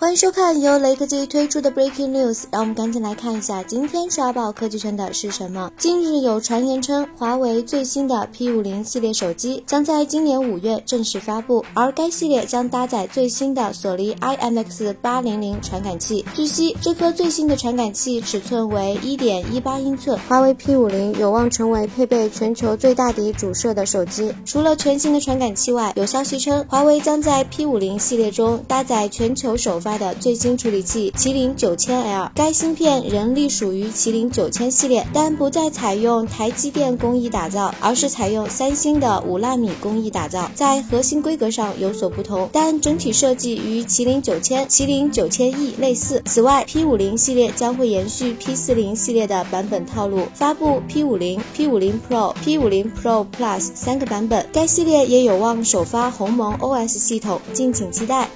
欢迎收看由雷科技推出的 Breaking News，让我们赶紧来看一下今天刷爆科技圈的是什么。近日有传言称，华为最新的 P50 系列手机将在今年五月正式发布，而该系列将搭载最新的索尼 IMX800 传感器。据悉，这颗最新的传感器尺寸为1.18英寸，华为 P50 有望成为配备全球最大底主摄的手机。除了全新的传感器外，有消息称，华为将在 P50 系列中搭载全球首发。发的最新处理器麒麟九千 L，该芯片仍隶属于麒麟九千系列，但不再采用台积电工艺打造，而是采用三星的五纳米工艺打造，在核心规格上有所不同，但整体设计与麒麟九千、麒麟九千 E 类似。此外，P 五零系列将会延续 P 四零系列的版本套路，发布 P 五零、P 五零 Pro、P 五零 Pro Plus 三个版本。该系列也有望首发鸿蒙 OS 系统，敬请期待。